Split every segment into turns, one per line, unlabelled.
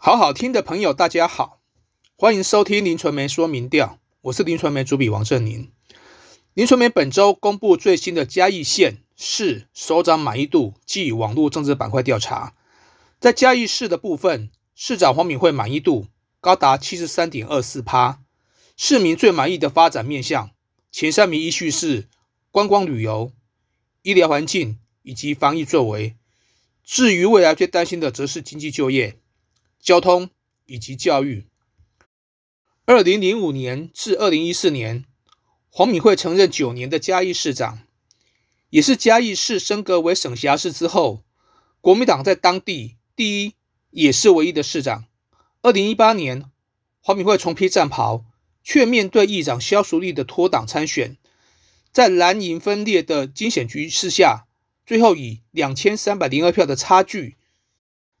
好好听的朋友，大家好，欢迎收听林传媒说明调，我是林传媒主笔王振宁。林传媒本周公布最新的嘉义县市首长满意度暨网络政治板块调查，在嘉义市的部分，市长黄敏惠满意度高达七十三点二四趴，市民最满意的发展面向前三名依序是观光旅游、医疗环境以及防疫作为。至于未来最担心的，则是经济就业。交通以及教育。二零零五年至二零一四年，黄敏惠曾任九年的嘉义市长，也是嘉义市升格为省辖市之后，国民党在当地第一也是唯一的市长。二零一八年，黄敏惠重披战袍，却面对议长萧淑丽的脱党参选，在蓝营分裂的惊险局势下，最后以两千三百零二票的差距。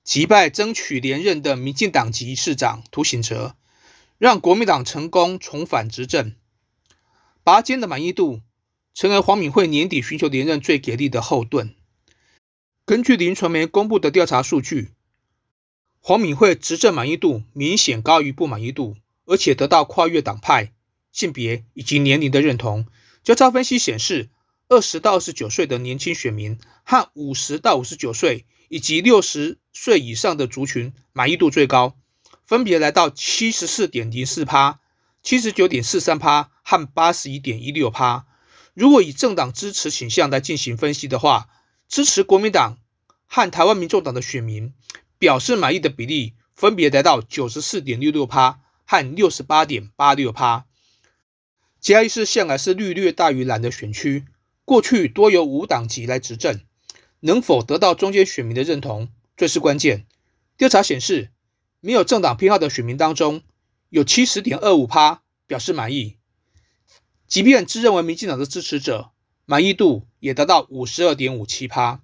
击败争取连任的民进党籍市长涂醒哲，让国民党成功重返执政。拔尖的满意度成为黄敏惠年底寻求连任最给力的后盾。根据林传媒公布的调查数据，黄敏惠执政满意度明显高于不满意度，而且得到跨越党派、性别以及年龄的认同。交叉分析显示，二十到二十九岁的年轻选民和五十到五十九岁。以及六十岁以上的族群满意度最高，分别来到七十四点零四趴、七十九点四三趴和八十一点一六趴。如果以政党支持倾向来进行分析的话，支持国民党和台湾民众党的选民表示满意的比例分别达到九十四点六六趴和六十八点八六趴。嘉义市向来是绿略大于蓝的选区，过去多由无党籍来执政。能否得到中间选民的认同，最是关键。调查显示，没有政党偏好的选民当中，有七十点二五趴表示满意。即便自认为民进党的支持者，满意度也达到五十二点五七趴。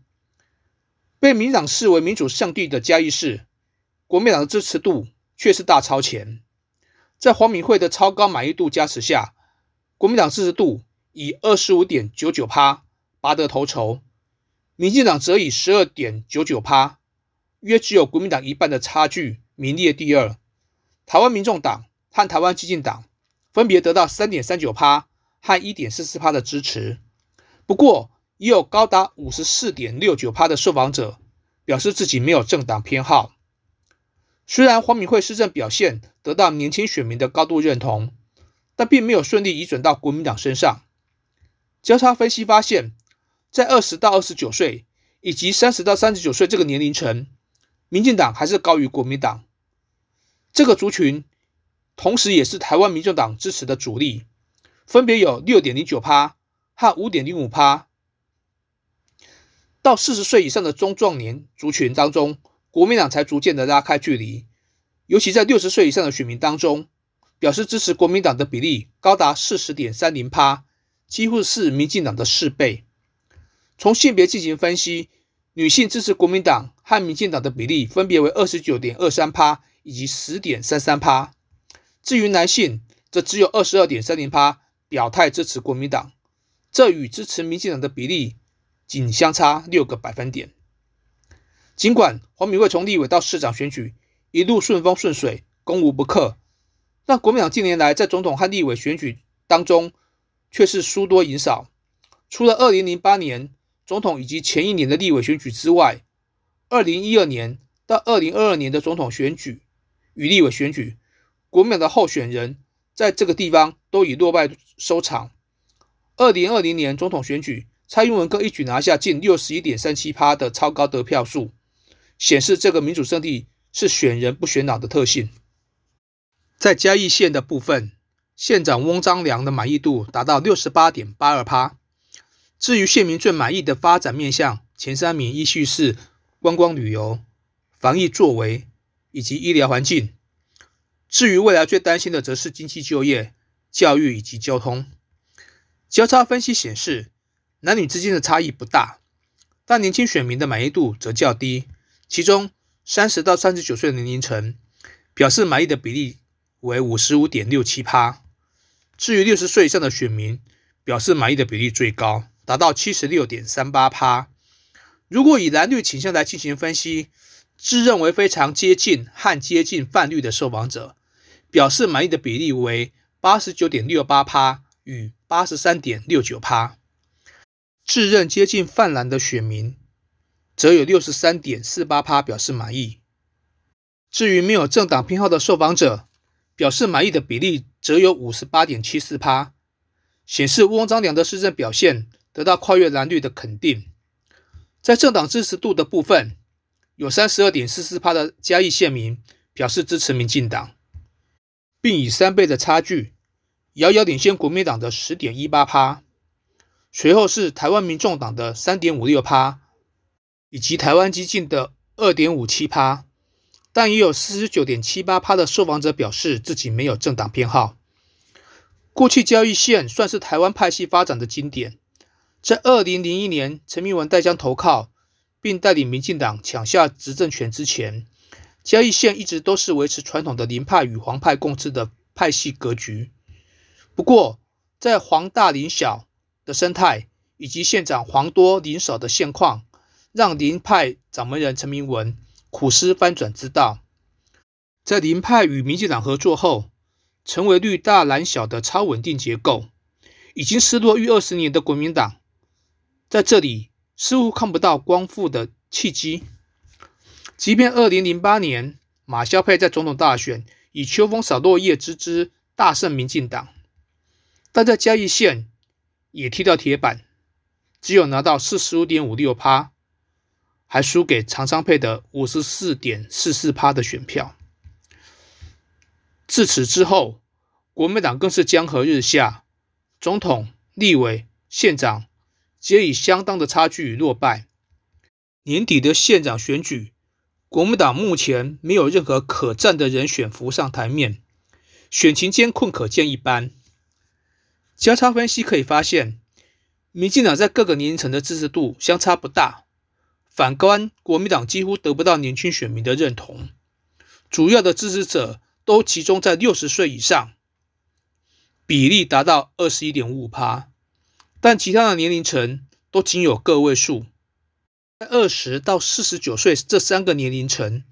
被民党视为民主圣地的嘉义市，国民党的支持度却是大超前。在黄敏惠的超高满意度加持下，国民党支持度以二十五点九九趴拔得头筹。民进党则以十二点九九趴，约只有国民党一半的差距，名列第二。台湾民众党和台湾激进党分别得到三点三九趴和一点四四趴的支持。不过，也有高达五十四点六九趴的受访者表示自己没有政党偏好。虽然黄敏惠施政表现得到年轻选民的高度认同，但并没有顺利移转到国民党身上。交叉分析发现。在二十到二十九岁以及三十到三十九岁这个年龄层，民进党还是高于国民党。这个族群同时也是台湾民众党支持的主力，分别有六点零九趴和五点零五趴。到四十岁以上的中壮年族群当中，国民党才逐渐的拉开距离。尤其在六十岁以上的选民当中，表示支持国民党的比例高达四十点三零趴，几乎是民进党的四倍。从性别进行分析，女性支持国民党和民进党的比例分别为二十九点二三趴以及十点三三趴。至于男性，则只有二十二点三零趴表态支持国民党，这与支持民进党的比例仅相差六个百分点。尽管黄敏惠从立委到市长选举一路顺风顺水，攻无不克，但国民党近年来在总统和立委选举当中却是输多赢少。除了二零零八年，总统以及前一年的立委选举之外，二零一二年到二零二二年的总统选举与立委选举，国民党的候选人在这个地方都以落败收场。二零二零年总统选举，蔡英文更一举拿下近六十一点三七趴的超高得票数，显示这个民主圣地是选人不选党的特性。在嘉义县的部分，县长翁章良的满意度达到六十八点八二趴。至于县民最满意的发展面向，前三名依序是观光旅游、防疫作为以及医疗环境。至于未来最担心的，则是经济就业、教育以及交通。交叉分析显示，男女之间的差异不大，但年轻选民的满意度则较低。其中，三十到三十九岁的年龄层表示满意的比例为五十五点六七趴。至于六十岁以上的选民，表示满意的比例最高。达到七十六点三八趴。如果以蓝绿倾向来进行分析，自认为非常接近和接近泛绿的受访者，表示满意的比例为八十九点六八趴与八十三点六九趴。自认接近泛蓝的选民，则有六十三点四八趴表示满意。至于没有政党偏好的受访者，表示满意的比例则有五十八点七四趴，显示翁章良的施政表现得到跨越蓝绿的肯定。在政党支持度的部分，有三十二点四四趴的嘉义县民表示支持民进党，并以三倍的差距遥遥领先国民党的十点一八趴。随后是台湾民众党的三点五六趴，以及台湾激进的二点五七趴，但也有四十九点七八趴的受访者表示自己没有政党偏好。过去交易县算是台湾派系发展的经典，在二零零一年陈明文带将投靠，并带领民进党抢下执政权之前，嘉义县一直都是维持传统的林派与黄派共治的派系格局。不过，在黄大林小。的生态以及县长黄多林少的现况，让林派掌门人陈明文苦思翻转之道。在林派与民进党合作后，成为绿大蓝小的超稳定结构，已经失落逾二十年的国民党，在这里似乎看不到光复的契机。即便二零零八年马萧佩在总统大选以秋风扫落叶之姿大胜民进党，但在嘉义县。也踢到铁板，只有拿到四十五点五六趴，还输给常常配的五十四点四四趴的选票。自此之后，国民党更是江河日下，总统、立委、县长皆以相当的差距落败。年底的县长选举，国民党目前没有任何可战的人选浮上台面，选情艰困可见一斑。交叉分析可以发现，民进党在各个年龄层的支持度相差不大，反观国民党几乎得不到年轻选民的认同，主要的支持者都集中在六十岁以上，比例达到二十一点五趴，但其他的年龄层都仅有个位数，在二十到四十九岁这三个年龄层，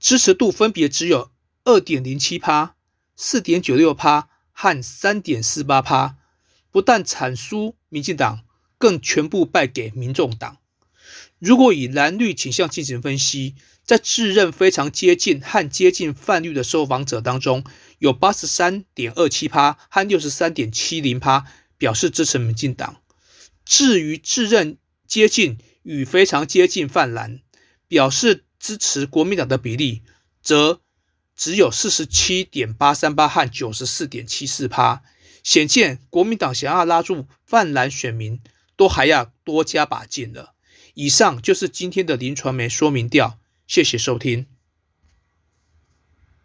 支持度分别只有二点零七趴、四点九六趴。和三点四八趴，不但惨输民进党，更全部败给民众党。如果以蓝绿倾向进行分析，在自认非常接近和接近泛绿的受访者当中，有八十三点二七趴和六十三点七零趴表示支持民进党。至于自认接近与非常接近泛蓝，表示支持国民党的比例，则。只有四十七点八三八和九十四点七四趴，显见国民党想要拉住泛蓝选民，都还要多加把劲了。以上就是今天的林传媒说明调，谢谢收听。